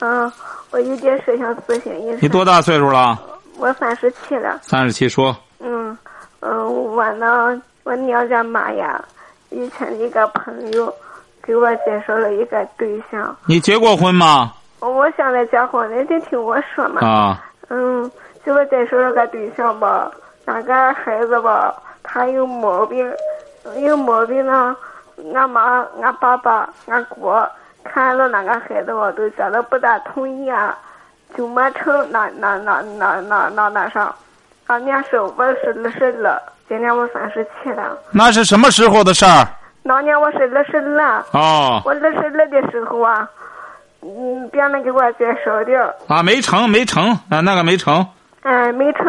嗯，我有点事想咨询一下。你多大岁数了？我三十七了。三十七，说。嗯嗯，我呢，我娘家妈呀，以前一个朋友给我介绍了一个对象。你结过婚吗？我现在结婚了，得听我说嘛。啊。嗯，给我介绍了个对象吧。那个孩子吧，他有毛病，有毛病呢。俺妈、俺爸爸、俺姑看了那个孩子我，都觉得不大同意啊，就没成那那那那那那那啥。俺年是我是二十二，今年我三十七了。那是什么时候的事儿？那年我是二十二。哦。我二十二的时候啊，嗯，别人给我介绍的。啊，没成，没成，啊，那个没成。哎，没成。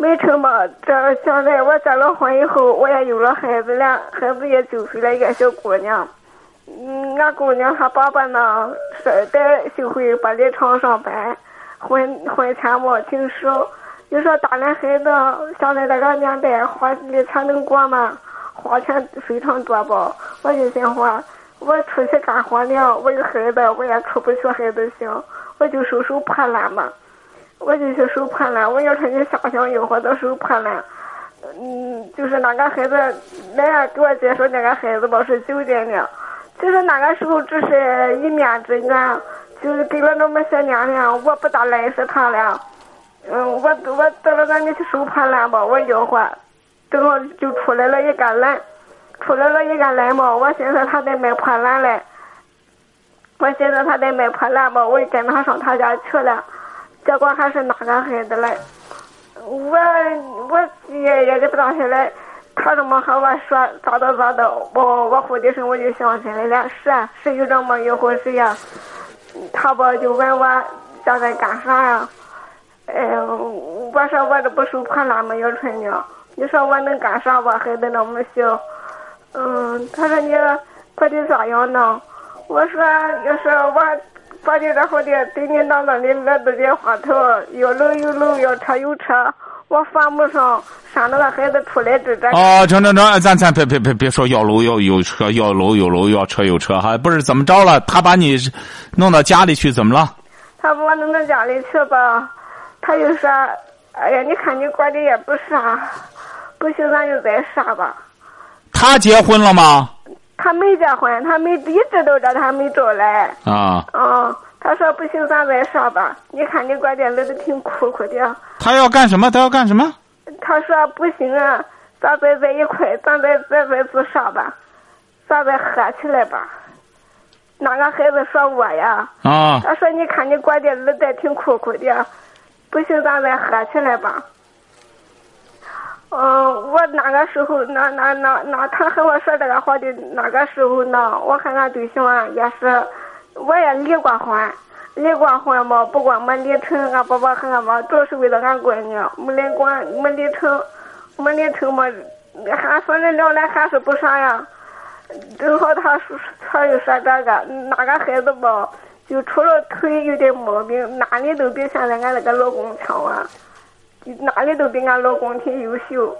没成吧？这现在我结了婚以后，我也有了孩子了，孩子也九岁了，一个小姑娘。嗯，俺姑娘她爸爸呢是在修汇玻璃厂上班，婚婚前没挺少。你说大人孩子现在这个年代花的钱能过吗？花钱非常多吧？我就想话，我出去干活了，我有孩子，我也出不去孩子行，我就收收破烂嘛。我就去收破烂，我要说你想想诱惑到收破烂，嗯，就是那个孩子，来给我介绍那个孩子吧，是酒店的，就是那个时候只是一面之缘，就是给了那么些年了，我不大认识他了，嗯，我我到了那里去收破烂吧，我吆喝，正好就出来了一个人，出来了一个人嘛，我寻思他在卖破烂嘞，我寻思他在卖破烂吧，我就跟他上他家去了。结果还是那个孩子嘞，我我也也不当下来，他这么和我说咋的咋的，我我呼的声我就想起来了，是啊，是有这么一回事呀。他吧就问我现在干啥呀？哎，我说我这不收破烂吗？要春娘？你说我能干啥吧？孩子那么小。嗯，他说你过得咋样呢？我说要是我。把你这好的对你那那的那子的话头，要楼有楼，要车有车，我犯不上生那个孩子出来这这。哦，成成成，咱咱别别别别说要楼要有车，要楼有楼，要车有车哈，不是怎么着了？他把你弄到家里去，怎么了？他把我弄到家里去吧，他就说：“哎呀，你看你过的也不啥，不行咱就再杀吧。”他结婚了吗？他没结婚，他没一直都这，他没找来。啊。嗯，他说不行，咱再上吧。你看你关店里都挺苦苦的。他要干什么？他要干什么？他说不行啊，咱再在一块，咱再再再自杀吧，咱再合起来吧。那个孩子说我呀。啊。他说你看你关店里再挺苦苦的，不行，咱再合起来吧。嗯，我那个时候，那那那那，他和我说这个话的那个时候呢，我和俺对象啊也是，我也离过婚，离过婚嘛，不过没离成。俺爸爸和俺妈主要是为了俺闺女，没离过，没离成，没离成嘛，还反正聊来还是不啥呀。正好他说，他又说这个，哪个孩子吧，就除了腿有点毛病，哪里都比现在俺那个老公强啊。哪里都比俺老公挺优秀，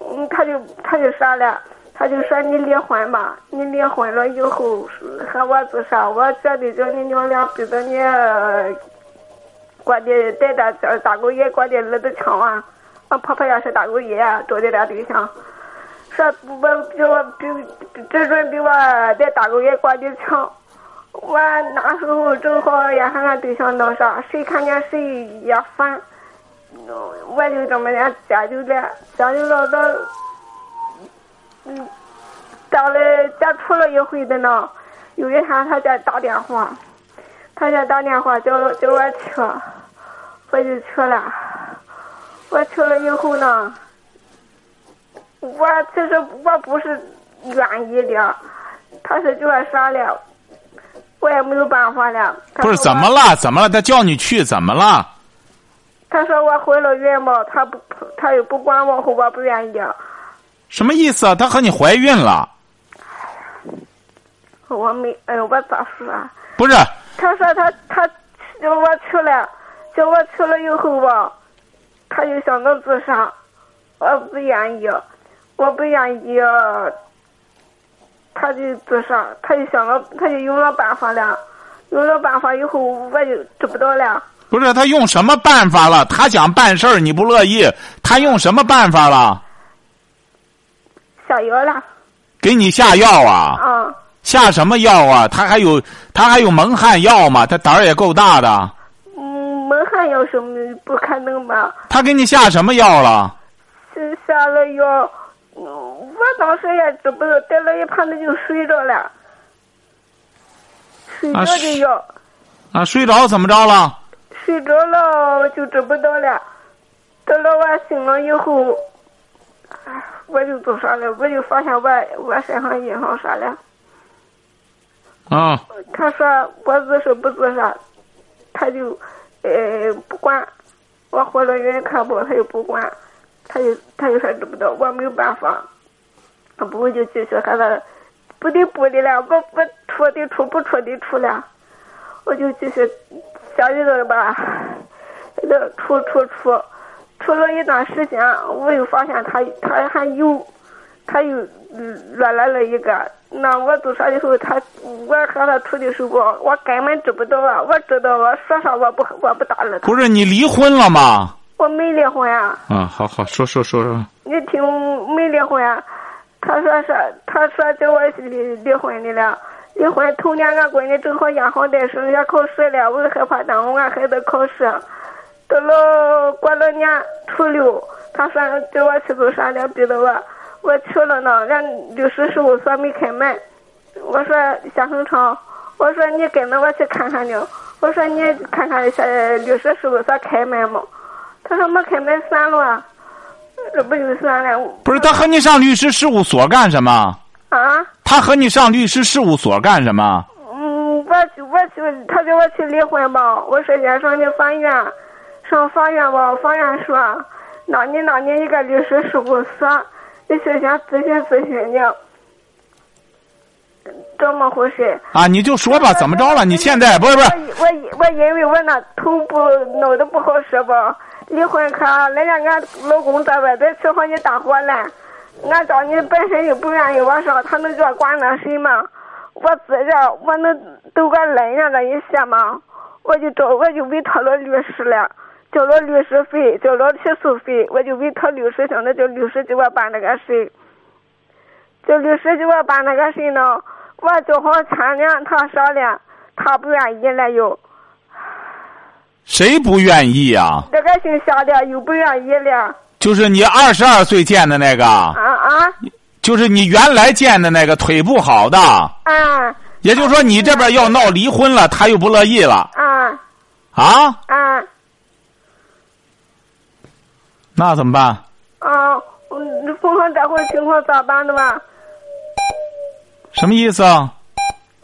嗯，他就他就啥了，他就说你离婚吧，你离婚了以后和我自杀，我绝对叫你娘俩逼着你过的带着大狗爷过的日子强啊！俺婆婆也是大狗爷找的这对象，说我比我比只准比我在大狗爷过的强。我那时候正好也和俺对象闹啥，谁看见谁也烦。我就这么样家就了，家就了到，嗯，到了家出了一回的呢。有一天他家打电话，他家打电话叫叫我去，我就去了。我去了以后呢，我其实我不是愿意的，他是叫我啥了，我也没有办法了。不是怎么了？怎么了？他叫你去怎么了？他说我怀了孕嘛，他不他又不管我，我不愿意。什么意思啊？她和你怀孕了？我没，哎呦，我咋说啊？不是，他说他他叫我去了，叫我去了以后吧，他就想到自杀，我不愿意，我不愿意，他就自杀，他就想到他就用了办法了，用了办法以后我就知不道了。不是他用什么办法了？他想办事儿，你不乐意，他用什么办法了？下药了。给你下药啊？啊。下什么药啊？他还有他还有蒙汗药吗？他胆儿也够大的。嗯，蒙汗药什么不可能吧？他给你下什么药了？是下了药，我当时也知不道，带了一盘子就睡着了，睡着的药。啊，睡着怎么着了？睡着了就知不道了，等到我醒了以后，我就做啥了，我就发现我我身上印上啥了。啊！他说我自杀不自杀，他就呃不管，我回了孕看不，他就不管，他就他就说知不道，我没有办法，他不会就继续和他不得不的了，我不出的出不出的出了，我就继续下去了吧，那出出出，出了一段时间，我又发现他他还有，他又乱来了一个。那我自杀的时候，他我和他处的时候，我根本知不道啊！我知道我说啥我不我不搭理他。不是你离婚了吗？我没离婚啊。啊，好好说说说说。你听没离婚啊？他说是，他说叫我离离婚的了。离婚头年俺闺女正好验好带升要考试了，我害怕耽误俺孩子考试。到了过了年初六，他说叫我去做啥了，逼着我。我去了呢，俺律师事务所没开门。我说夏恒昌，我说你跟着我去看看去。我说你看看下律师事务所开门吗？他说没开门算了，这不就算了？不是他和你上律师事务所干什么？啊？他和你上律师事务所干什么？嗯，我去，我去，他叫我去离婚吧。我说先上你法院，上法院吧。法院说，那你那你一个律师事务所。你先先咨询咨询你，怎么回事？啊，你就说吧，怎么着了？你现在不是不是？我我我因为我那头部弄得不好使吧，离婚可人家俺老公在外边吃好你大火了，俺找你本身就不愿意我上，他能叫管那谁吗？我自个我能都个忍让这一些吗？我就找我就委托了律师了。交了律师费，交了起诉费，我就委托律师，现在叫律师给我办那个事。叫律师给我办那个事呢，我交好钱了，他商量，他不愿意了又。谁不愿意呀？这个姓夏的又不愿意了。就是你二十二岁见的那个。啊啊！就是你原来见的那个腿不好的。啊。也就是说，你这边要闹离婚了，他又不乐意了。啊。啊。啊。那怎么办？啊，碰上这会情况咋办的吧？什么意思啊？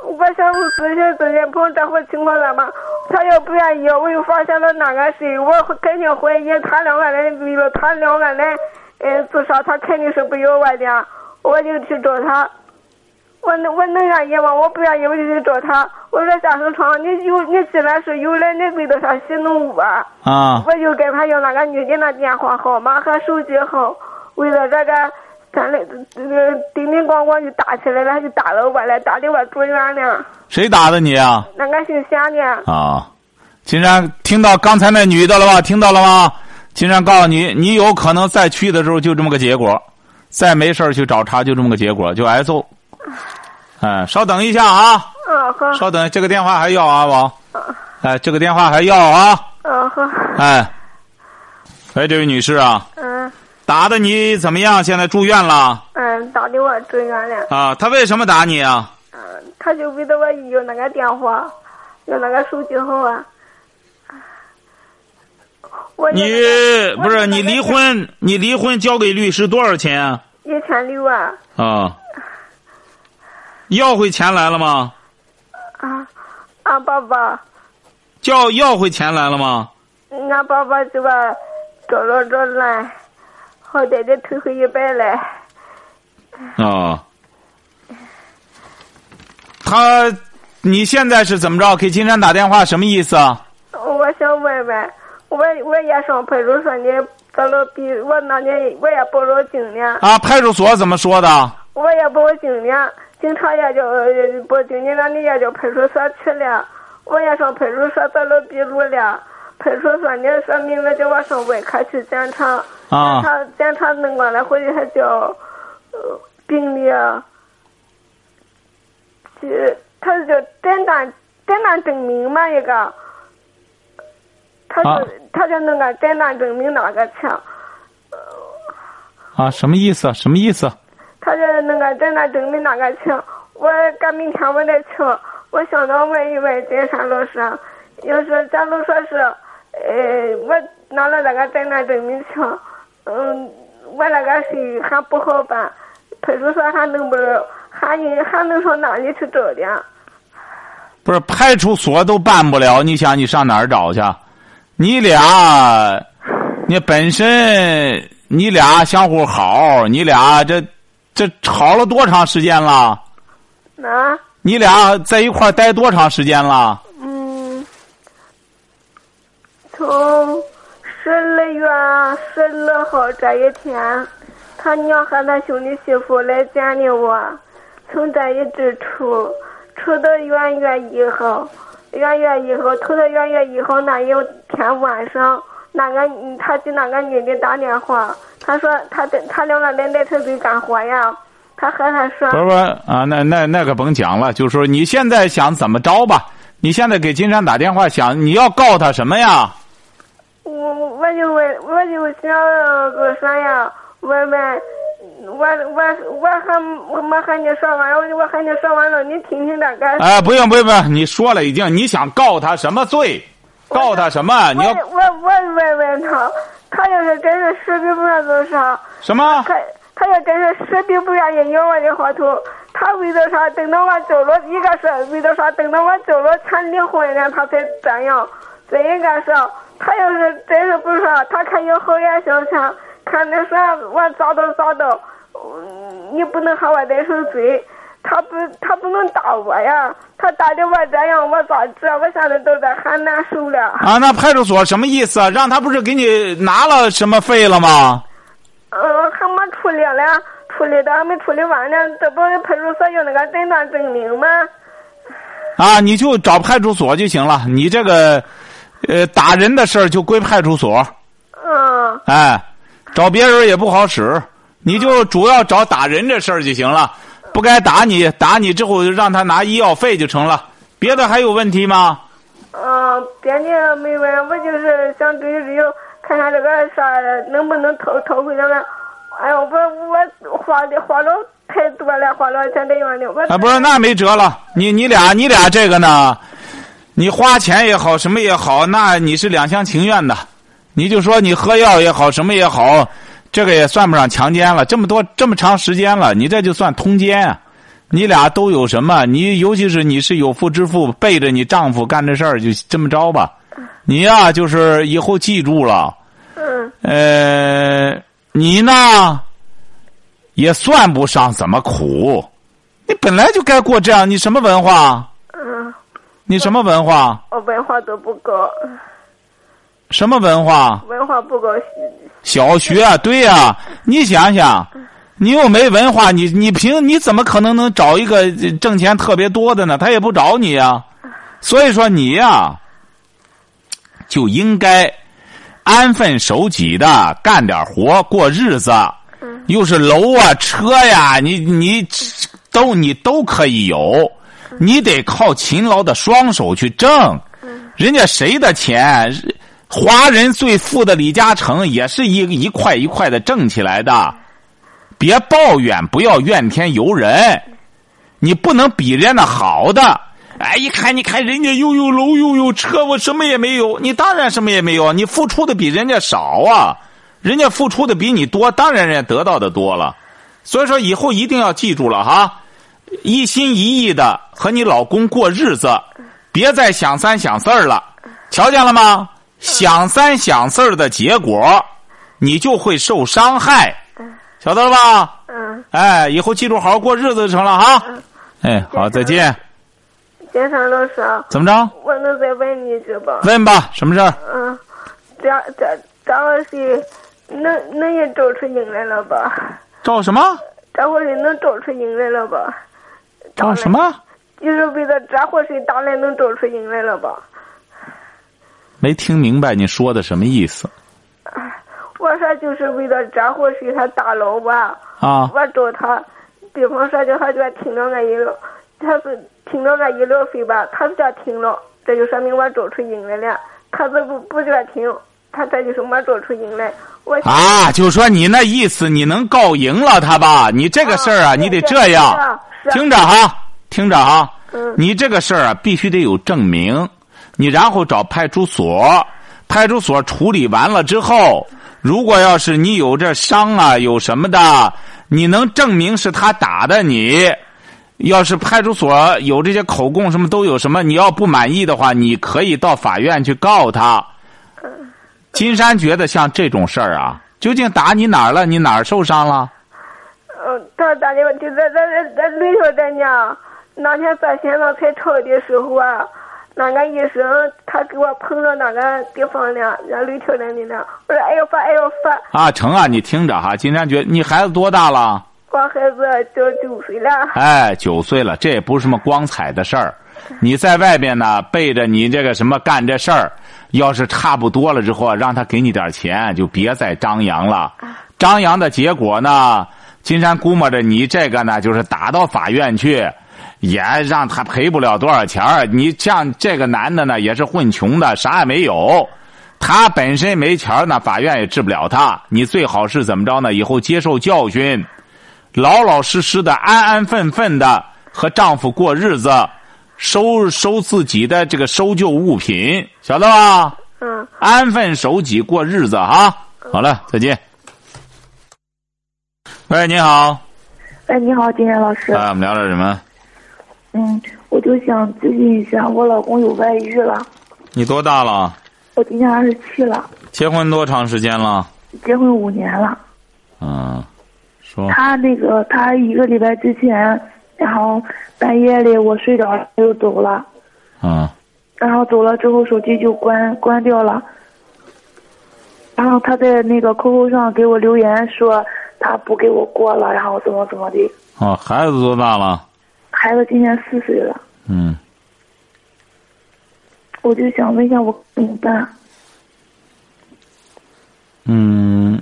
我想咨询咨询，碰上这会情况咋办？他要不愿意，我又发现了那个谁，我肯定怀疑他两个人为了他两个人，嗯，自杀，他肯定是不要我的，我就去找他。我能我能愿意吗？我不愿意，我就去找他。我说夏生昌，你有你既然是有人，你为了啥戏弄我啊？啊！我就跟他要那个女的那电话号码和手机号，为了这个，咱俩这个叮叮咣咣就打起来了，他就打了我了，打的我住院了。谁打的你啊？那个姓夏的。啊！金山听到刚才那女的了吧？听到了吗？金山告诉你，你有可能再去的时候就这么个结果，再没事去找茬就这么个结果，就挨揍。哎，稍等一下啊！嗯好。稍等，这个电话还要啊，王。哎，这个电话还要啊。嗯好。哎，哎，这位女士啊。嗯。打的你怎么样？现在住院了。嗯，打的我住院了。啊，他为什么打你啊？嗯，他就为了我要那个电话，要那个手机号啊。你不是你离婚？你离婚交给律师多少钱？一千六啊。啊。要回钱来了吗？啊，啊，爸爸，叫要回钱来了吗？俺爸爸就把找了找来，好歹的退回一百来。啊、他，你现在是怎么着？给金山打电话什么意思啊？我想问问，我我也上派出所呢，找了比我那年我也报了警呢，啊，派出所怎么说的？我也报警呢，警察也叫呃报警呢，那你也叫派出所去了，我也上派出所做了笔录了，派出所呢说明了叫我上外科去检查，啊检查检查弄完了回去还叫呃病历啊，这他是叫诊断诊断证明嘛一个，他啊是、他就弄个诊断证明那个去。啊，什么意思？什么意思？他这那个诊断证明那个请，我赶明天我得去，我想着问一问金山老师，要是假如说是，呃，我拿了那个诊断证明去，嗯，我那个事还不好办，派出所还能不还应还能上哪里去找的？不是派出所都办不了，你想你上哪儿找去？你俩，你本身你俩相互好，你俩这这吵了多长时间了？啊你俩在一块儿待多长时间了？嗯，从十二月十二号这一天，他娘和他兄弟媳妇来见的我，从这一直处，处到元月一号，元月一号，头到元月一号那一天晚上，那个嗯他给那个女的打电话，他说他在他两个人在车队干活呀，他和他说不是不是啊，那那那个甭讲了，就是说你现在想怎么着吧？你现在给金山打电话，想你要告他什么呀？我我就问，我就想个说呀？我们，我我我还我没和你说完，我我和你说完了，你听听这个。哎，不用不用不用，你说了已经，你想告他什么罪？告他什么？你要我我我问问他，他要是真是死皮不愿做啥，什么？他他要真是死皮不愿意咬我的话头，他为了啥？等到我走了，一个是为了啥？等到我走了钱离婚了，他才这样。再一个是，他要是真是不说，他看有好言相劝，看那啥我咋都咋都，嗯你不能和我再受罪。他不，他不能打我呀！他打的我这样，我咋治？我现在都在很难受了。啊，那派出所什么意思啊？让他不是给你拿了什么费了吗？嗯，还没处理了，处理的还没处理完呢。这不是派出所有那个诊断证明吗？啊，你就找派出所就行了。你这个，呃，打人的事儿就归派出所。嗯，哎，找别人也不好使，你就主要找打人这事儿就行了。不该打你，打你之后就让他拿医药费就成了。别的还有问题吗？嗯，别的没问，我就是想追追，看看这个啥能不能讨讨回来个。哎呦，我我花的花了太多了，花了钱这样的。我啊，不是，那没辙了。你你俩你俩这个呢，你花钱也好，什么也好，那你是两厢情愿的。你就说你喝药也好，什么也好，这个也算不上强奸了。这么多这么长时间了，你这就算通奸啊。你俩都有什么？你尤其是你是有妇之夫，背着你丈夫干这事儿，就这么着吧。你呀、就是以后记住了，嗯呃，你呢，也算不上怎么苦。你本来就该过这样，你什么文化？嗯，你什么文化？我文化都不高，什么文化？文化不高。小学，对呀、你想想，你又没文化，你你凭你怎么可能能找一个挣钱特别多的呢？他也不找你呀、所以说你呀、就应该安分守己的干点活过日子。又是楼啊车呀，你你都你都可以有，你得靠勤劳的双手去挣。人家谁的钱？华人最富的李嘉诚也是一一块一块的挣起来的。别抱怨，不要怨天尤人，你不能比人家好的。哎，一看，你看人家又有楼又有车，我什么也没有。你当然什么也没有，你付出的比人家少啊，人家付出的比你多，当然人家得到的多了。所以说，以后一定要记住了哈，一心一意的和你老公过日子，别再想三想四了，瞧见了吗？想三想四儿的结果，你就会受伤害，晓得了吧？嗯，哎，以后记住好好过日子就成了哈。哎，好，再见。金山老师啊，怎么着？我能再问你一句吧？问吧，什么事儿？嗯，这这这回是能能也找出影来了吧？找什么？这回是能找出影来了吧？照什么？就是为了这回是当然能找出影来了吧？没听明白你说的什么意思我说就是为了这回是他大佬吧？啊？我找他，比方说叫他就听着俺医疗，他是听着俺医疗费吧，他是这听了，这就说明我找出因来了。他是不不这听，他这就是没找出因来。我啊，就说你那意思，你能告赢了他吧？你这个事儿啊，你得这样，听着哈，听着哈，嗯你这个事儿啊，必须得有证明，你然后找派出所，派出所处理完了之后，如果要是你有这伤啊，有什么的，你能证明是他打的你。要是派出所有这些口供什么都有什么，你要不满意的话，你可以到法院去告他。金山觉得像这种事儿啊，究竟打你哪儿了？你哪儿受伤了？嗯，他打电话就在在在在吕小咱家，那天在现场才吵的时候啊，那个医生他给我碰到哪个地方了，让吕条人的了。我说哎呦发哎呦发，啊，成啊，你听着哈，金山觉你孩子多大了？我孩子就九岁了。哎，九岁了，这也不是什么光彩的事儿。你在外边呢，背着你这个什么干这事儿，要是差不多了之后，让他给你点钱，就别再张扬了。张扬的结果呢，金山估摸着你这个呢，就是打到法院去，也让他赔不了多少钱儿你像这个男的呢，也是混穷的，啥也没有。他本身没钱儿呢，法院也治不了他。你最好是怎么着呢？以后接受教训，老老实实的、安安分分的和丈夫过日子，收收自己的这个收旧物品，晓得吧？嗯，安分守己过日子啊。好了，再见。喂，你好，哎，你好，金山老师。啊，我们聊点什么？嗯，我就想咨询一下，我老公有外遇了，你多大了？我今年二十七了，结婚多长时间了？结婚五年了。嗯，说他那个，他一个礼拜之前，然后半夜里我睡着了他就走了，嗯然后走了之后手机就关关掉了，然后他在那个 QQ 上给我留言说他不给我过了，然后怎么怎么的。哦，孩子多大了？孩子今年四岁了，嗯，我就想问一下我怎么办？嗯，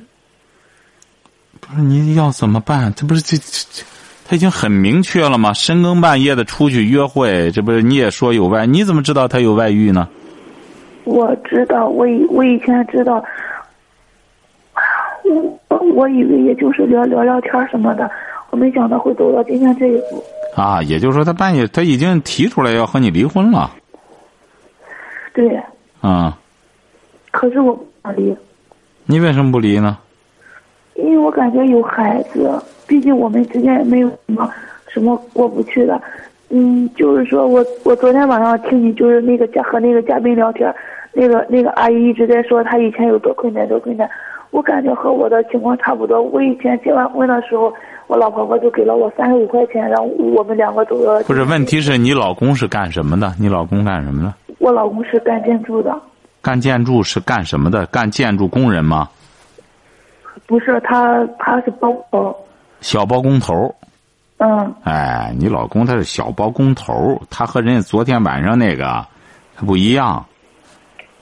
不是你要怎么办？这不是这这这，他已经很明确了吗？深更半夜的出去约会，这不是你也说有外？你怎么知道他有外遇呢？我知道，我以我以前知道，我我以为也就是聊聊聊天什么的，我没想到会走到今天这一步。啊，也就是说他半夜他已经提出来要和你离婚了。对，啊，可是我不想离，你为什么不离呢？因为我感觉有孩子，毕竟我们之间也没有什么什么过不去的。嗯，就是说我我昨天晚上听你就是那个嘉和那个嘉宾聊天，那个那个阿姨一直在说她以前有多困难多困难，我感觉和我的情况差不多。我以前结完婚的时候，我老婆婆就给了我三十五块钱，然后我们两个都要。不是，问题是你老公是干什么的？你老公干什么的？我老公是干建筑的，干建筑是干什么的？干建筑工人吗？不是他他是包包，小包工头。嗯哎，你老公他是小包工头，他和人家昨天晚上那个他不一样。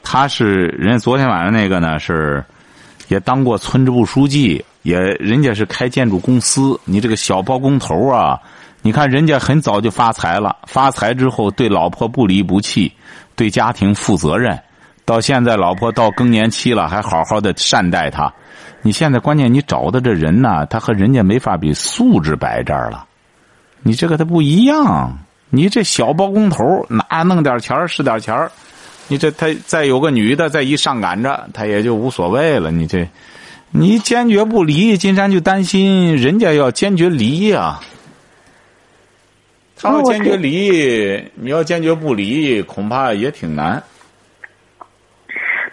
他是人家昨天晚上那个呢是，也当过村支部书记，也人家是开建筑公司。你这个小包工头啊，你看人家很早就发财了，发财之后对老婆不离不弃，对家庭负责任，到现在老婆到更年期了还好好的善待他。你现在关键你找的这人呢，他和人家没法比，素质摆这儿了。你这个他不一样，你这小包工头哪弄点钱是点钱，你这他再有个女的再一上赶着，他也就无所谓了。你这，你坚决不离，金山就担心人家要坚决离呀、他要坚决离，你要坚决不离，恐怕也挺难。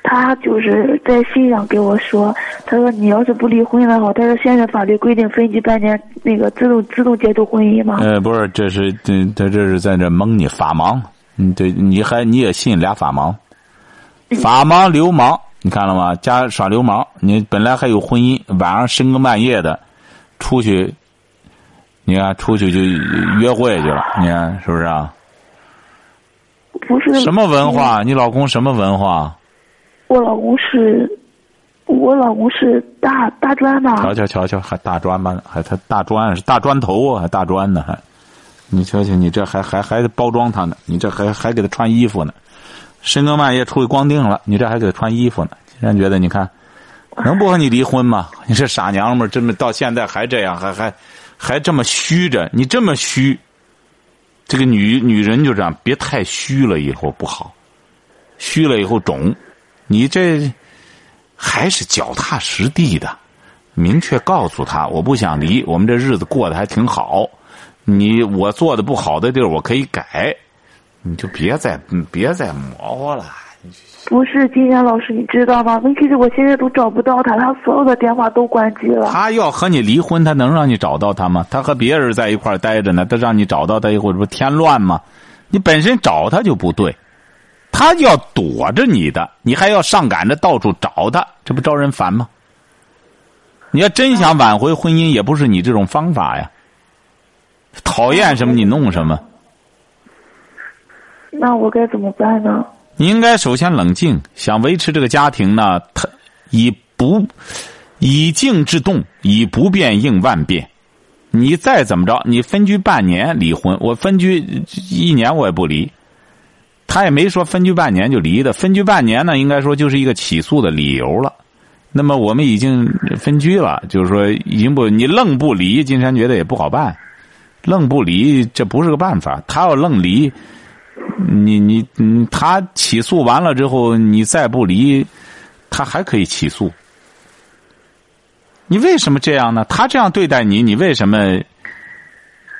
他就是在信上给我说，他说你要是不离婚的话，他说现在法律规定分居半年那个自动自动解除婚姻嘛。呃，不是，这是这他这是在这蒙你法盲，你，对，你还你也信俩法盲，法盲流氓，你看了吗？家耍流氓，你本来还有婚姻，晚上深更半夜的出去，你看出去就约会去了，你看是不是啊？不是什么文化？你老公什么文化？我老公是，我老公是大大专的。瞧瞧瞧瞧，还大专吧？还他大专是大砖头啊，还大专呢？还，你瞧瞧，你这还还还包装他呢？你这还还给他穿衣服呢？深更半夜出去光腚了，你这还给他穿衣服呢？竟然觉得你看，能不和你离婚吗？你这傻娘们儿，真的到现在还这样，还还还这么虚着？你这么虚，这个女女人就这样，别太虚了，以后不好，虚了以后肿。你这还是脚踏实地的，明确告诉他，我不想离，我们这日子过得还挺好。你我做的不好的地儿，我可以改，你就别再别再模糊了。不是金山老师，你知道吗？问题是我现在都找不到他，他所有的电话都关机了。他要和你离婚，他能让你找到他吗？他和别人在一块儿待着呢，他让你找到他以后，这不添乱吗？你本身找他就不对。他要躲着你的，你还要上赶着到处找他，这不招人烦吗？你要真想挽回婚姻，也不是你这种方法呀。讨厌什么你弄什么。那我该怎么办呢？你应该首先冷静，想维持这个家庭呢，他以不以静制动，以不变应万变。你再怎么着，你分居半年离婚，我分居一年我也不离。他也没说分居半年就离的，分居半年呢，应该说就是一个起诉的理由了。那么我们已经分居了，就是说已经不你愣不离，金山觉得也不好办，愣不离这不是个办法。他要愣离，你你嗯，他起诉完了之后，你再不离，他还可以起诉。你为什么这样呢？他这样对待你，你为什么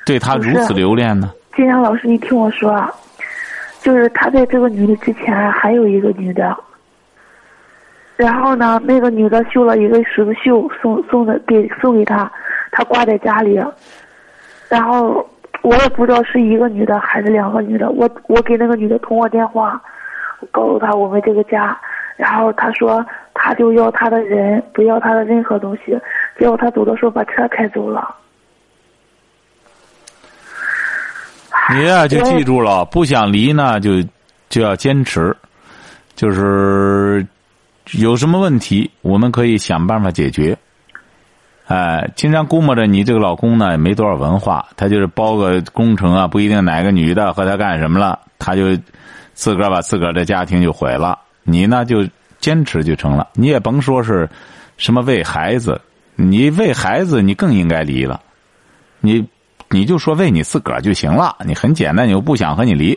对他如此留恋呢？金阳老师，你听我说啊。就是他在这个女的之前还有一个女的，然后呢，那个女的绣了一个十字绣，送送的给送给他，他挂在家里，然后我也不知道是一个女的还是两个女的，我我给那个女的通过电话，告诉她我们这个家，然后她说她就要她的人，不要她的任何东西，结果她走的时候把车开走了。你呀，就记住了，不想离呢，就就要坚持，就是有什么问题，我们可以想办法解决。哎，经常估摸着你这个老公呢，也没多少文化，他就是包个工程啊，不一定哪个女的和他干什么了，他就自个儿把自个儿的家庭就毁了。你呢，就坚持就成了。你也甭说是什么为孩子，你为孩子，你更应该离了。你。你就说为你自个儿就行了，你很简单，你又不想和你离，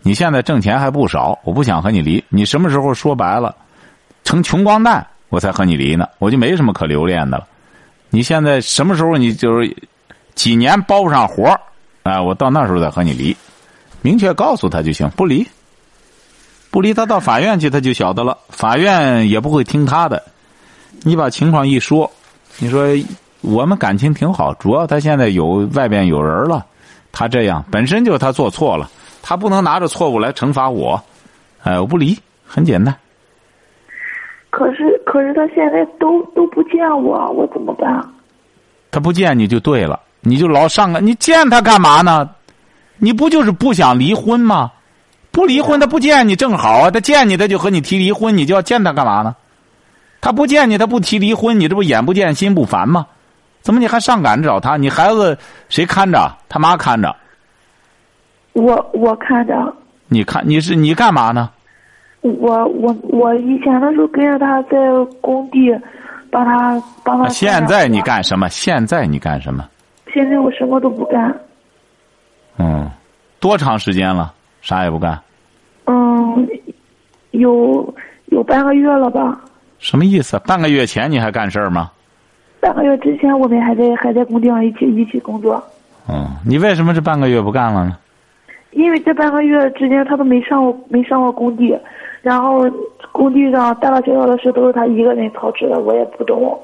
你现在挣钱还不少，我不想和你离。你什么时候说白了，成穷光蛋，我才和你离呢？我就没什么可留恋的了。你现在什么时候你就是几年包不上活啊？我到那时候再和你离，明确告诉他就行，不离，不离他到法院去他就晓得了，法院也不会听他的。你把情况一说，你说。我们感情挺好，主要他现在有外边有人了，他这样本身就是他做错了，他不能拿着错误来惩罚我，哎，我不离，很简单。可是，可是他现在都都不见我，我怎么办？他不见你就对了，你就老上个，你见他干嘛呢？你不就是不想离婚吗？不离婚他不见你正好啊，他见你他就和你提离婚，你就要见他干嘛呢？他不见你他不提离婚，你这不眼不见心不烦吗？怎么你还上赶着找他？你孩子谁看着？他妈看着。我我看着。你看你是你干嘛呢？我我我以前的时候跟着他在工地，帮他帮他。现在你干什么？现在你干什么？现在我什么都不干。嗯，多长时间了？啥也不干。嗯，有有半个月了吧？什么意思？半个月前你还干事儿吗？半个月之前，我们还在还在工地上一起一起工作。嗯，你为什么这半个月不干了呢？因为这半个月之间，他都没上过没上过工地，然后工地上大大小小的事都是他一个人操持的，我也不懂。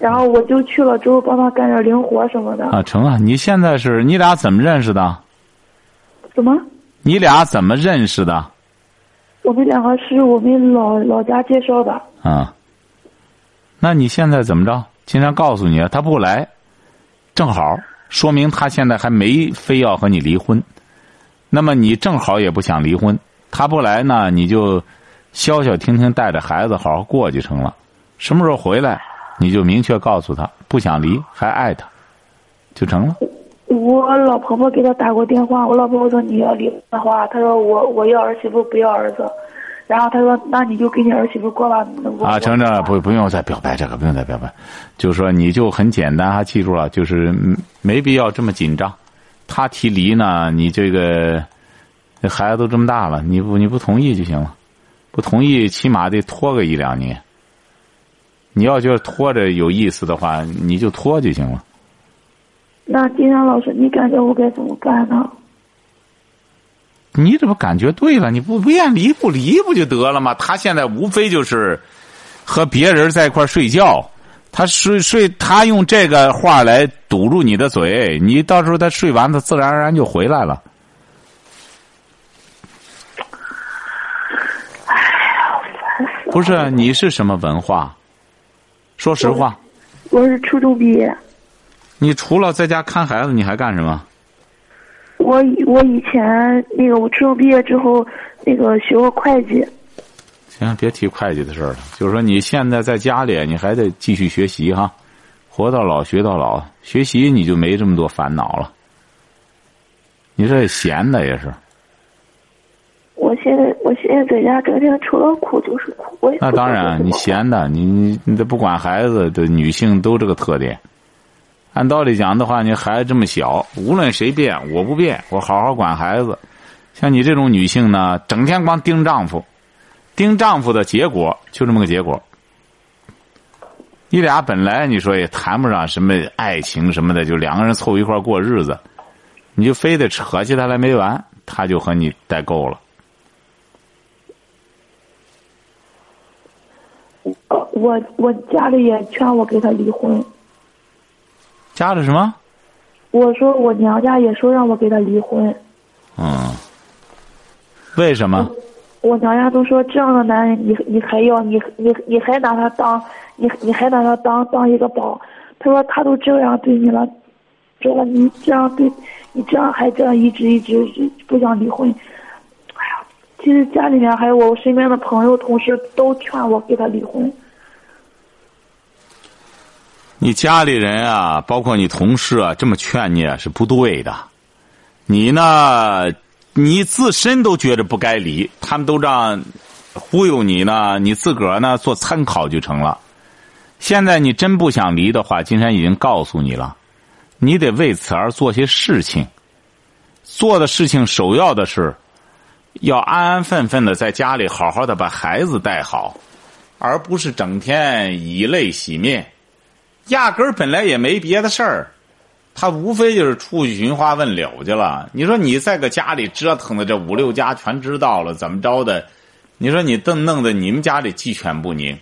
然后我就去了之后帮他干点零活什么的。啊，成啊！你现在是你俩怎么认识的？怎么？你俩怎么认识的？我们两个是我们老老家介绍的。啊，那你现在怎么着？经常告诉你，他不来，正好说明他现在还没非要和你离婚。那么你正好也不想离婚，他不来呢，你就消消停停带着孩子好好过就成了。什么时候回来，你就明确告诉他不想离，还爱他，就成了。我老婆婆给他打过电话，我老婆婆说你要离婚的话，她说我我要儿媳妇不要儿子，然后她说那你就跟你儿媳妇过吧。啊，成成不不用再表白这个，不用再表白，就是说你就很简单，还记住了，就是嗯没必要这么紧张。他提离呢，你这个这孩子都这么大了，你不你不同意就行了，不同意起码得拖个一两年。你要觉得拖着有意思的话，你就拖就行了。那金山老师，你感觉我该怎么办呢？你怎么感觉对了？你不不愿离不离不就得了吗？他现在无非就是和别人在一块睡觉，他睡睡，他用这个话来堵住你的嘴，你到时候他睡完，他自然而然就回来了。哎呀，烦死了！不是你是什么文化？说实话，我是初中毕业。你除了在家看孩子，你还干什么？我以我以前那个我初中毕业之后，那个学过会计。行，别提会计的事儿了。就是说，你现在在家里，你还得继续学习哈，活到老学到老，学习你就没这么多烦恼了。你这闲的也是。我现在我现在在家整天除了哭就是哭，我也那当然，你闲的，你你你这不管孩子的女性都这个特点。按道理讲的话，你孩子这么小，无论谁变，我不变，我好好管孩子。像你这种女性呢，整天光盯丈夫，盯丈夫的结果就这么个结果。你俩本来你说也谈不上什么爱情什么的，就两个人凑一块过日子，你就非得扯起他来没完，他就和你代够了。我我家里也劝我跟他离婚。家里什么？我说我娘家也说让我跟他离婚。嗯。为什么？我娘家都说这样的男人，你你还要你你你还拿他当你你还拿他当当一个宝？他说他都这样对你了，这个你这样对，你这样还这样一直一直不想离婚。其实家里面还有我身边的朋友同事都劝我跟他离婚。你家里人啊，包括你同事啊，这么劝你啊是不对的。你呢，你自身都觉得不该离，他们都让忽悠你呢，你自个儿呢做参考就成了。现在你真不想离的话，金山已经告诉你了，你得为此而做些事情。做的事情首要的是，要安安分分的在家里好好的把孩子带好，而不是整天以泪洗面。压根儿本来也没别的事儿，他无非就是出去寻花问柳去了。你说你在个家里折腾的，这五六家全知道了，怎么着的？你说你弄弄得你们家里鸡犬不宁，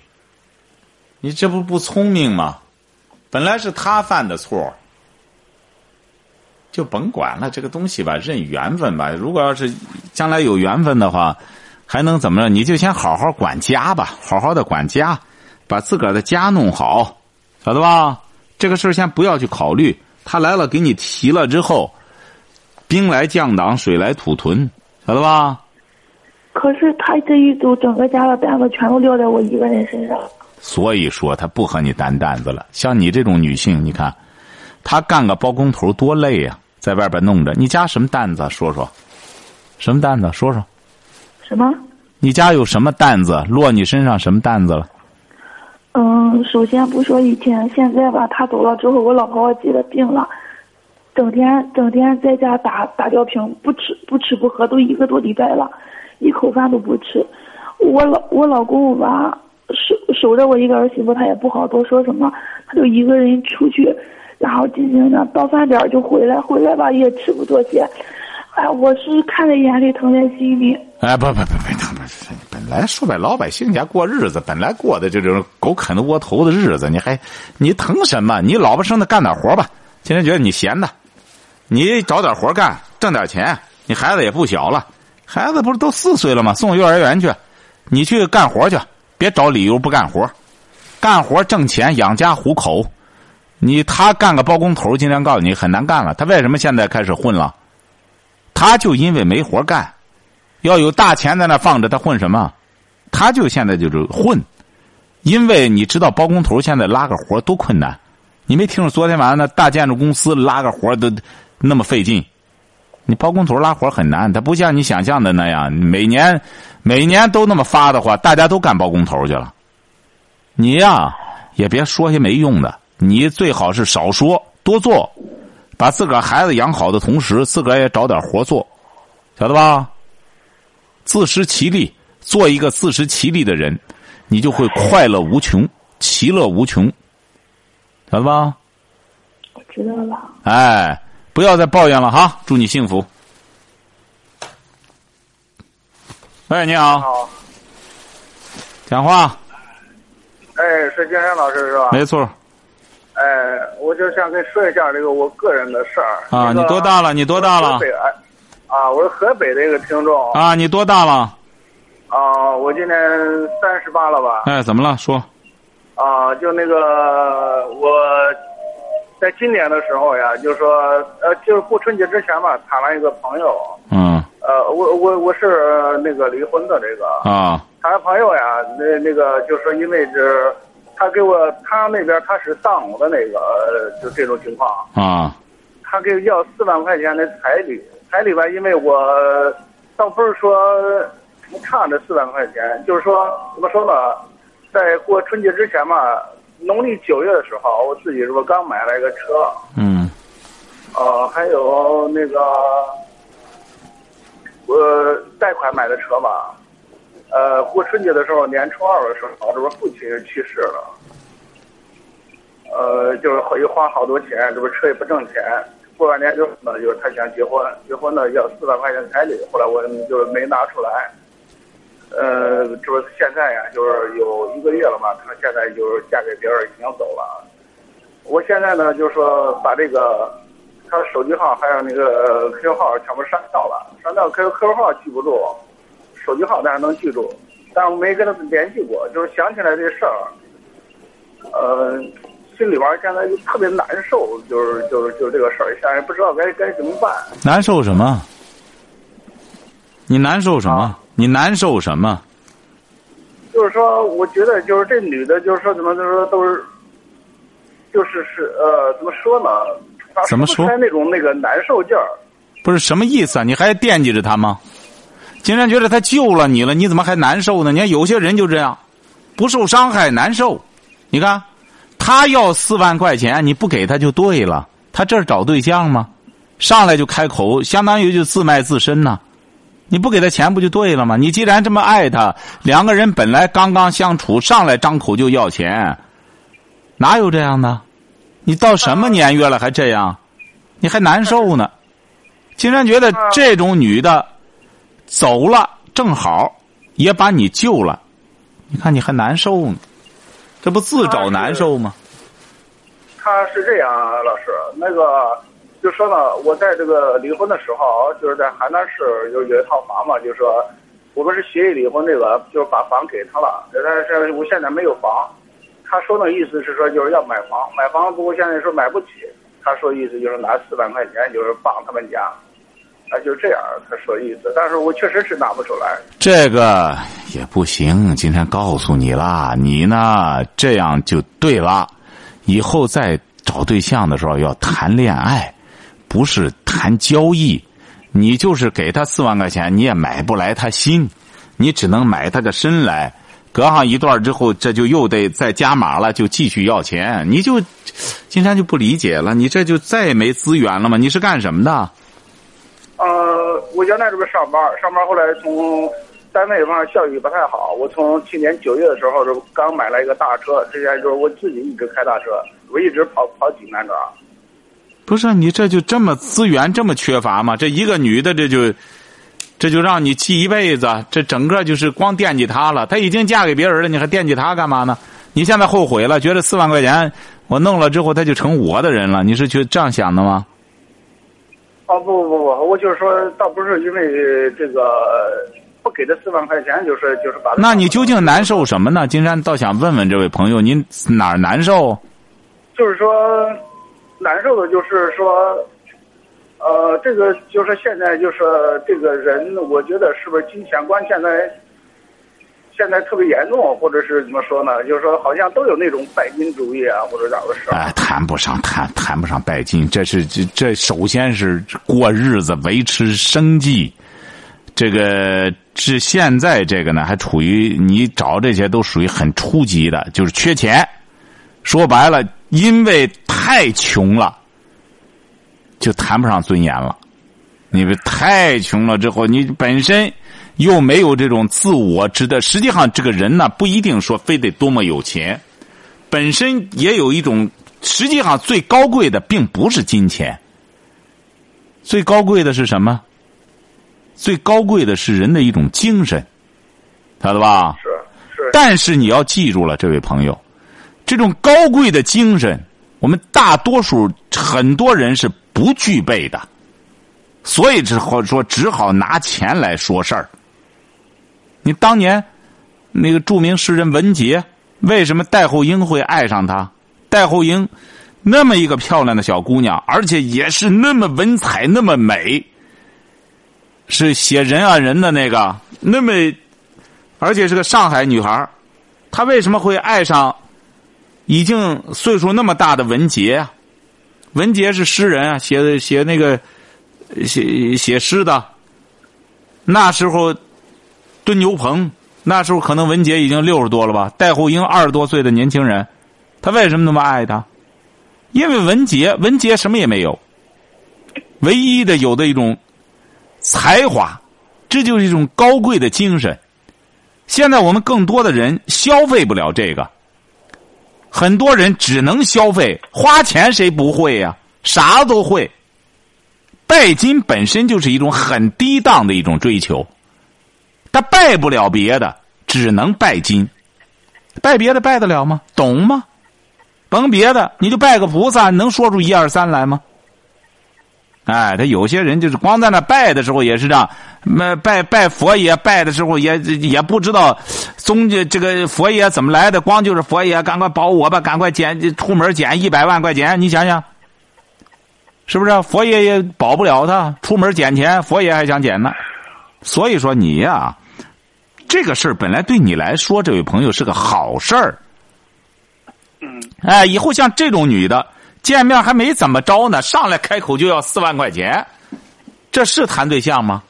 你这不不聪明吗？本来是他犯的错，就甭管了。这个东西吧，认缘分吧。如果要是将来有缘分的话，还能怎么着？你就先好好管家吧，好好的管家，把自个儿的家弄好。晓得吧？这个事儿先不要去考虑。他来了，给你提了之后，兵来将挡，水来土屯，晓得吧？可是他这一走，整个家的担子全都撂在我一个人身上。所以说，他不和你担担子了。像你这种女性，你看，他干个包工头多累呀，在外边弄着。你家什么担子？说说，什么担子？说说。什么？你家有什么担子？落你身上什么担子了？嗯，首先不说以前，现在吧，他走了之后，我老婆婆急得病了，整天整天在家打打吊瓶，不吃不吃不喝，都一个多礼拜了，一口饭都不吃。我老我老公吧，守守着我一个儿媳妇，他也不好多说什么，他就一个人出去，然后进行着到饭点就回来，回来吧也吃不多些。哎，我是看在眼里，疼在心里。哎，不不不不，不不，来说白，老百姓家过日子本来过的这种狗啃的窝头的日子，你还你疼什么？你老婆生的干点活吧。今天觉得你闲的，你找点活干，挣点钱。你孩子也不小了，孩子不是都四岁了吗？送幼儿园去，你去干活去，别找理由不干活。干活挣钱养家糊口。你他干个包工头，今天告诉你很难干了。他为什么现在开始混了？他就因为没活干。要有大钱在那放着，他混什么？他就现在就是混，因为你知道包工头现在拉个活多困难。你没听说昨天晚上那大建筑公司拉个活都那么费劲？你包工头拉活很难，他不像你想象的那样，每年每年都那么发的话，大家都干包工头去了。你呀，也别说些没用的。你最好是少说多做，把自个儿孩子养好的同时，自个儿也找点活做，晓得吧？自食其力，做一个自食其力的人，你就会快乐无穷，其乐无穷，晓得吧？我知道了。哎，不要再抱怨了哈！祝你幸福。喂，你好。好。讲话。哎，是金山老师是吧？没错。哎，我就想跟说一下这个我个人的事儿。啊，你多大了？你多大了？河北啊，我是河北的一个听众。啊，你多大了？啊，我今年三十八了吧？哎，怎么了？说。啊，就那个我，在今年的时候呀，就说呃，就是过春节之前吧，谈了一个朋友。嗯。呃，我我我是那个离婚的这个。啊。谈朋友呀，那那个就是说因为这。他给我，他那边他是丧偶的那个，就这种情况啊。他给要四万块钱的彩礼，彩礼吧，因为我倒不是说不差这四万块钱，就是说怎么说呢，在过春节之前嘛，农历九月的时候，我自己是不是刚买了一个车？嗯。呃，还有那个我贷款买的车吧。呃，过春节的时候，年初二的时候，这不父亲去世了。呃，就是又花好多钱，这不车也不挣钱。过完年之后呢，就是他想结婚，结婚呢要四万块钱彩礼，后来我就没拿出来。呃，这不现在呀，就是有一个月了嘛，他现在就是嫁给别人，已经走了。我现在呢，就是说把这个他手机号还有那个 QQ 号全部删掉了，删掉 Q Q Q 号记不住。手机号但是能记住，但我没跟他联系过，就是想起来这事儿，呃，心里边现在就特别难受，就是就是就是这个事儿，现在不知道该该怎么办。难受什么？你难受什么？你难受什么？就是说，我觉得就是这女的，就是说怎么就是说都是，就是是呃，怎么说呢？怎么说？那种那个难受劲儿。不是什么意思啊？你还惦记着他吗？竟然觉得他救了你了，你怎么还难受呢？你看有些人就这样，不受伤害难受。你看，他要四万块钱，你不给他就对了。他这是找对象吗？上来就开口，相当于就自卖自身呢。你不给他钱不就对了吗？你既然这么爱他，两个人本来刚刚相处，上来张口就要钱，哪有这样的？你到什么年月了还这样？你还难受呢？竟然觉得这种女的。走了，正好也把你救了，你看你还难受呢，这不自找难受吗？他是这样，老师，那个就说呢，我在这个离婚的时候，就是在邯郸市有有一套房嘛，就是说我们是协议离婚，这个就是把房给他了，但是我现在没有房。他说那意思是说就是要买房，买房不过现在说买不起。他说意思就是拿四万块钱，就是帮他们家。他就这样，他说意思，但是我确实是拿不出来。这个也不行，今天告诉你了，你呢这样就对了。以后再找对象的时候要谈恋爱，不是谈交易。你就是给他四万块钱，你也买不来他心，你只能买他个身来。隔上一段之后，这就又得再加码了，就继续要钱。你就金山就不理解了，你这就再也没资源了吗？你是干什么的？呃，我原来这边上班，上班后来从单位方面效益不太好。我从去年九月的时候，就刚买了一个大车，之前就是我自己一直开大车，我一直跑跑济南这。不是你这就这么资源这么缺乏吗？这一个女的这就，这就让你气一辈子，这整个就是光惦记她了。她已经嫁给别人了，你还惦记她干嘛呢？你现在后悔了，觉得四万块钱我弄了之后，她就成我的人了，你是觉这样想的吗？哦不不不，我就是说，倒不是因为这个不给他四万块钱，就是就是把。那你究竟难受什么呢？金山倒想问问这位朋友，您哪儿难受？就是说，难受的就是说。呃，这个就是现在就是这个人，我觉得是不是金钱观现在现在特别严重，或者是怎么说呢？就是说，好像都有那种拜金主义啊，或者咋回事？哎，谈不上谈谈不上拜金，这是这这首先是过日子维持生计，这个是现在这个呢，还处于你找这些都属于很初级的，就是缺钱。说白了，因为太穷了。就谈不上尊严了，你们太穷了之后，你本身又没有这种自我值得。实际上，这个人呢，不一定说非得多么有钱，本身也有一种。实际上，最高贵的并不是金钱，最高贵的是什么？最高贵的是人的一种精神，晓得吧？是是。但是你要记住了，这位朋友，这种高贵的精神，我们大多数很多人是。不具备的，所以只好说只好拿钱来说事儿。你当年那个著名诗人文杰，为什么戴厚英会爱上他？戴厚英那么一个漂亮的小姑娘，而且也是那么文采那么美，是写人啊人的那个那么，而且是个上海女孩她为什么会爱上已经岁数那么大的文杰啊？文杰是诗人啊，写的写那个写写诗的。那时候，蹲牛棚，那时候可能文杰已经六十多了吧？戴厚英二十多岁的年轻人，他为什么那么爱他？因为文杰，文杰什么也没有，唯一的有的一种才华，这就是一种高贵的精神。现在我们更多的人消费不了这个。很多人只能消费，花钱谁不会呀？啥都会。拜金本身就是一种很低档的一种追求，他拜不了别的，只能拜金。拜别的拜得了吗？懂吗？甭别的，你就拜个菩萨，能说出一二三来吗？哎，他有些人就是光在那拜的时候也是这样，那拜拜佛爷拜的时候也也不知道宗教这个佛爷怎么来的，光就是佛爷赶快保我吧，赶快捡出门捡一百万块钱，你想想，是不是？佛爷也保不了他，出门捡钱，佛爷还想捡呢。所以说你呀，这个事儿本来对你来说，这位朋友是个好事儿。嗯。哎，以后像这种女的。见面还没怎么着呢，上来开口就要四万块钱，这是谈对象吗？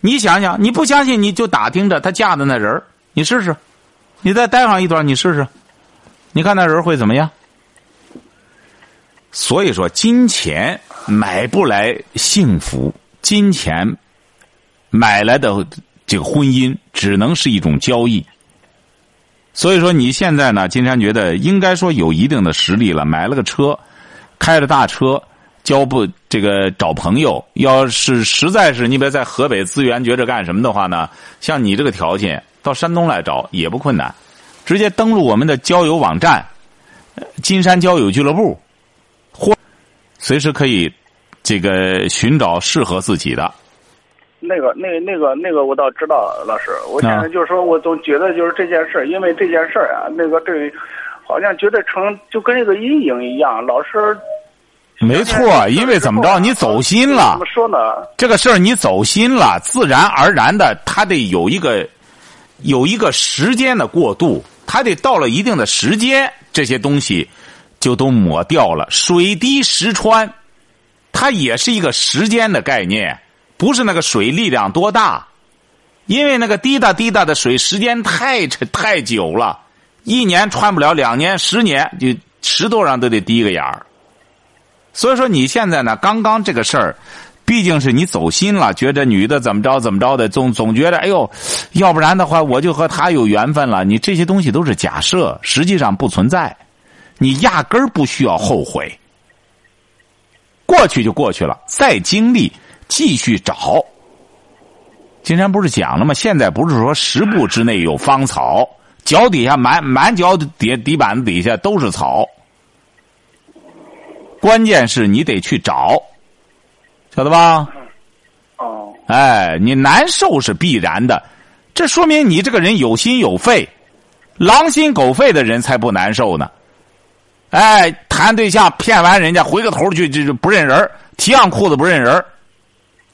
你想想，你不相信你就打听着她嫁的那人你试试，你再待上一段，你试试，你看那人会怎么样？所以说，金钱买不来幸福，金钱买来的这个婚姻只能是一种交易。所以说你现在呢，金山觉得应该说有一定的实力了，买了个车，开着大车，交不这个找朋友。要是实在是你别在河北资源觉着干什么的话呢，像你这个条件，到山东来找也不困难，直接登录我们的交友网站，金山交友俱乐部，或随时可以这个寻找适合自己的。那个、那、那个、那个，我倒知道，老师。我现在就是说，我总觉得就是这件事因为这件事啊，那个对，好像觉得成就跟一个阴影一样，老师。没错，因为怎么着，你走心了。怎么说呢？这个事儿你走心了，自然而然的，他得有一个有一个时间的过渡，他得到了一定的时间，这些东西就都抹掉了。水滴石穿，它也是一个时间的概念。不是那个水力量多大，因为那个滴答滴答的水时间太太久了，一年穿不了，两年、十年就石头上都得滴个眼儿。所以说你现在呢，刚刚这个事儿，毕竟是你走心了，觉得女的怎么着怎么着的，总总觉得哎呦，要不然的话我就和她有缘分了。你这些东西都是假设，实际上不存在，你压根儿不需要后悔，过去就过去了，再经历。继续找，今天不是讲了吗？现在不是说十步之内有芳草，脚底下满满脚底底板子底下都是草。关键是你得去找，晓得吧？哦，哎，你难受是必然的，这说明你这个人有心有肺，狼心狗肺的人才不难受呢。哎，谈对象骗完人家，回个头去就就不认人提上裤子不认人儿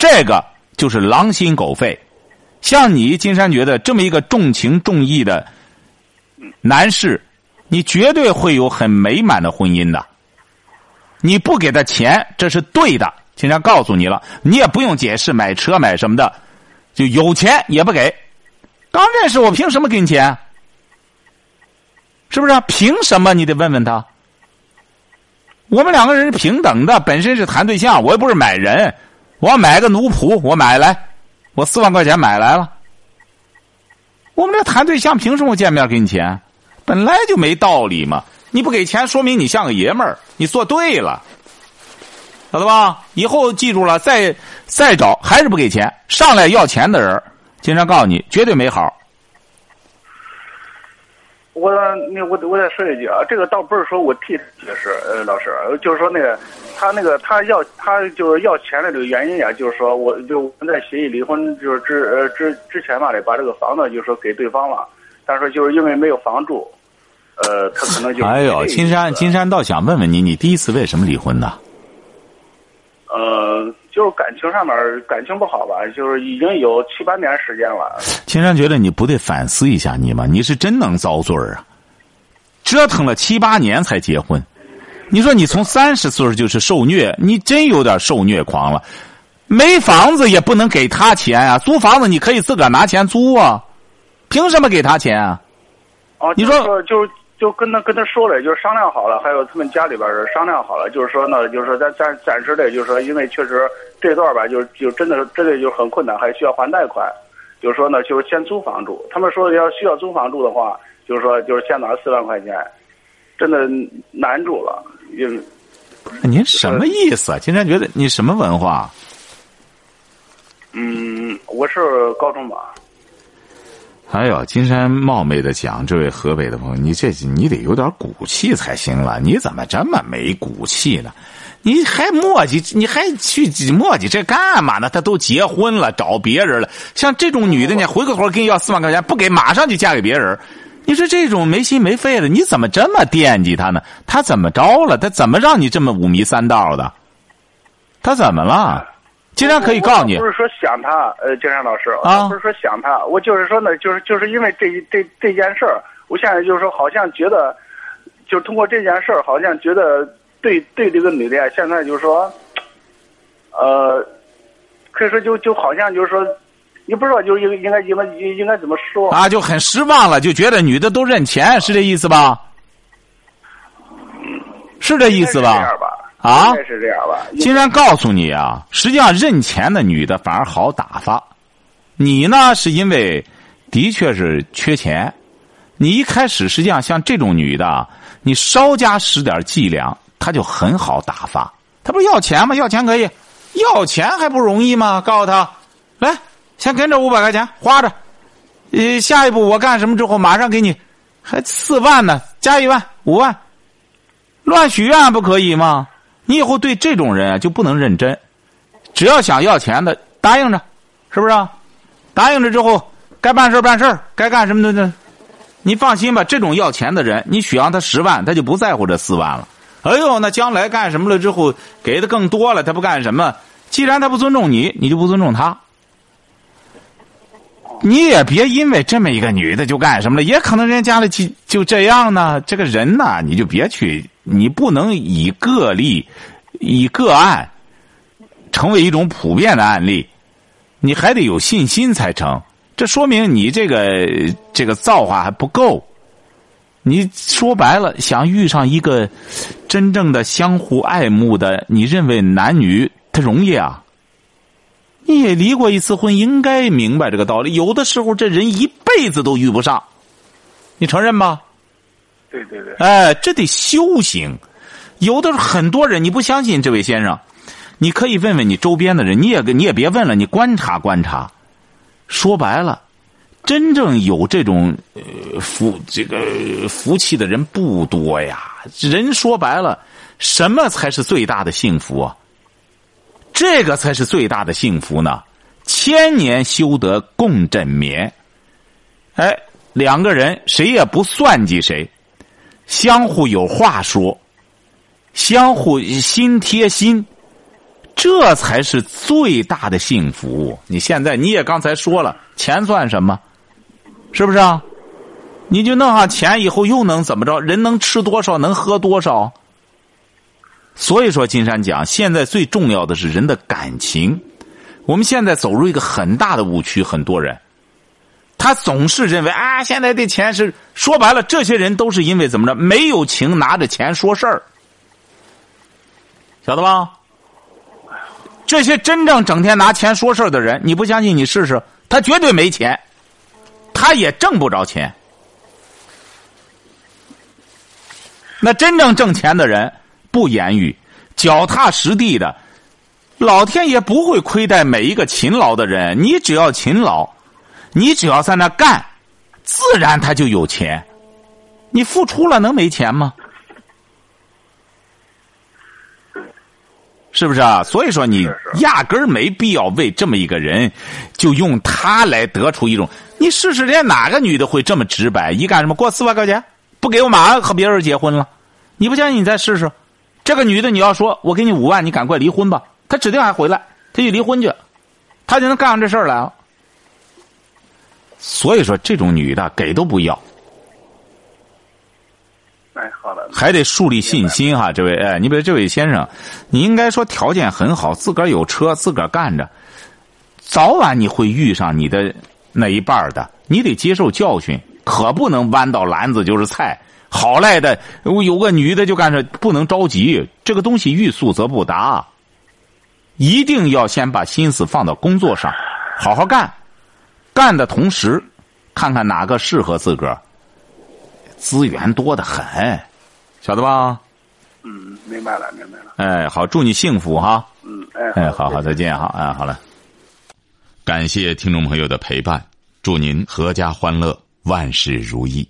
这个就是狼心狗肺。像你金山觉得这么一个重情重义的男士，你绝对会有很美满的婚姻的。你不给他钱，这是对的。金山告诉你了，你也不用解释买车买什么的，就有钱也不给。刚认识我，凭什么给你钱？是不是、啊？凭什么？你得问问他。我们两个人是平等的，本身是谈对象，我又不是买人。我买个奴仆，我买来，我四万块钱买来了。我们这谈对象，凭什么见面给你钱？本来就没道理嘛！你不给钱，说明你像个爷们儿，你做对了，晓得吧？以后记住了，再再找还是不给钱，上来要钱的人，经常告诉你，绝对没好。我那我我再说一句啊，这个倒不是说我替他解释，呃，老师，就是说那个他那个他要他就是要钱的这个原因呀，就是说我就我们在协议离婚就是之呃之之前嘛得，把这个房子就是说给对方了，但是就是因为没有房住，呃，他可能就哎呦，金山金山倒想问问你，你第一次为什么离婚呢？呃，就是感情上面感情不好吧，就是已经有七八年时间了。金山觉得你不得反思一下你吗？你是真能遭罪儿啊！折腾了七八年才结婚，你说你从三十岁就是受虐，你真有点受虐狂了。没房子也不能给他钱啊，租房子你可以自个儿拿钱租啊，凭什么给他钱啊？哦，你说就就跟他跟他说了，就是商量好了，还有他们家里边人商量好了，就是说呢，就是说咱暂暂时的，就是说，因为确实这段吧，就就真的真的就很困难，还需要还贷款，就是说呢，就是先租房住。他们说要需要租房住的话，就是说就是先拿四万块钱，真的难住了。因您什么意思啊？金山觉得你什么文化？嗯，我是高中吧。哎呦，金山冒昧的讲，这位河北的朋友，你这你得有点骨气才行了。你怎么这么没骨气呢？你还磨叽，你还去磨叽这干嘛呢？他都结婚了，找别人了。像这种女的你，回个头给你要四万块钱，不给，马上就嫁给别人。你说这种没心没肺的，你怎么这么惦记他呢？他怎么着了？他怎么让你这么五迷三道的？他怎么了？金山可以告诉你，不是说想他，呃，金山老师，啊，不是说想他，我就是说呢，就是就是因为这一这这件事儿，我现在就是说，好像觉得，就通过这件事儿，好像觉得对对这个女的，现在就是说，呃，可以说就就好像就是说，你不知道就应应该应该应该怎么说啊，就很失望了，就觉得女的都认钱，是这意思吧？是这意思吧？啊，是这样吧。竟然告诉你啊，实际上认钱的女的反而好打发，你呢是因为的确是缺钱，你一开始实际上像这种女的，你稍加使点伎俩，她就很好打发。她不是要钱吗？要钱可以，要钱还不容易吗？告诉她，来，先跟着五百块钱花着，呃，下一步我干什么之后马上给你，还四万呢，加一万五万，乱许愿不可以吗？你以后对这种人啊就不能认真，只要想要钱的答应着，是不是？答应着之后该办事办事该干什么的呢？你放心吧，这种要钱的人，你许让他十万，他就不在乎这四万了。哎呦，那将来干什么了之后给的更多了，他不干什么？既然他不尊重你，你就不尊重他。你也别因为这么一个女的就干什么了，也可能人家家里就就这样呢。这个人呐，你就别去，你不能以个例、以个案成为一种普遍的案例，你还得有信心才成。这说明你这个这个造化还不够。你说白了，想遇上一个真正的相互爱慕的，你认为男女他容易啊？你也离过一次婚，应该明白这个道理。有的时候，这人一辈子都遇不上，你承认吧？对对对。哎，这得修行。有的很多人，你不相信这位先生，你可以问问你周边的人，你也你也别问了，你观察观察。说白了，真正有这种呃福这个福气的人不多呀。人说白了，什么才是最大的幸福啊？这个才是最大的幸福呢。千年修得共枕眠，哎，两个人谁也不算计谁，相互有话说，相互心贴心，这才是最大的幸福。你现在你也刚才说了，钱算什么？是不是啊？你就弄上钱以后又能怎么着？人能吃多少，能喝多少？所以说，金山讲，现在最重要的是人的感情。我们现在走入一个很大的误区，很多人，他总是认为啊，现在的钱是说白了，这些人都是因为怎么着，没有情，拿着钱说事儿，晓得吧？这些真正整天拿钱说事儿的人，你不相信你试试，他绝对没钱，他也挣不着钱。那真正挣钱的人不言语，脚踏实地的。老天爷不会亏待每一个勤劳的人，你只要勤劳，你只要在那干，自然他就有钱。你付出了能没钱吗？是不是啊？所以说你压根儿没必要为这么一个人，就用他来得出一种。你试试，人家哪个女的会这么直白？一干什么给我四万块钱，不给我马上和别人结婚了。你不相信，你再试试。这个女的，你要说我给你五万，你赶快离婚吧。她指定还回来，她就离婚去，她就能干上这事儿来了。所以说，这种女的给都不要。哎，好的。还得树立信心哈，这位哎，你比如这位先生，你应该说条件很好，自个儿有车，自个儿干着，早晚你会遇上你的那一半的，你得接受教训，可不能弯到篮子就是菜。好赖的，我有个女的就干这，不能着急，这个东西欲速则不达。一定要先把心思放到工作上，好好干，干的同时，看看哪个适合自个儿。资源多的很，晓得吧？嗯，明白了，明白了。哎，好，祝你幸福哈。嗯，哎，哎，好好，再见哈，哎，好了。感谢听众朋友的陪伴，祝您阖家欢乐，万事如意。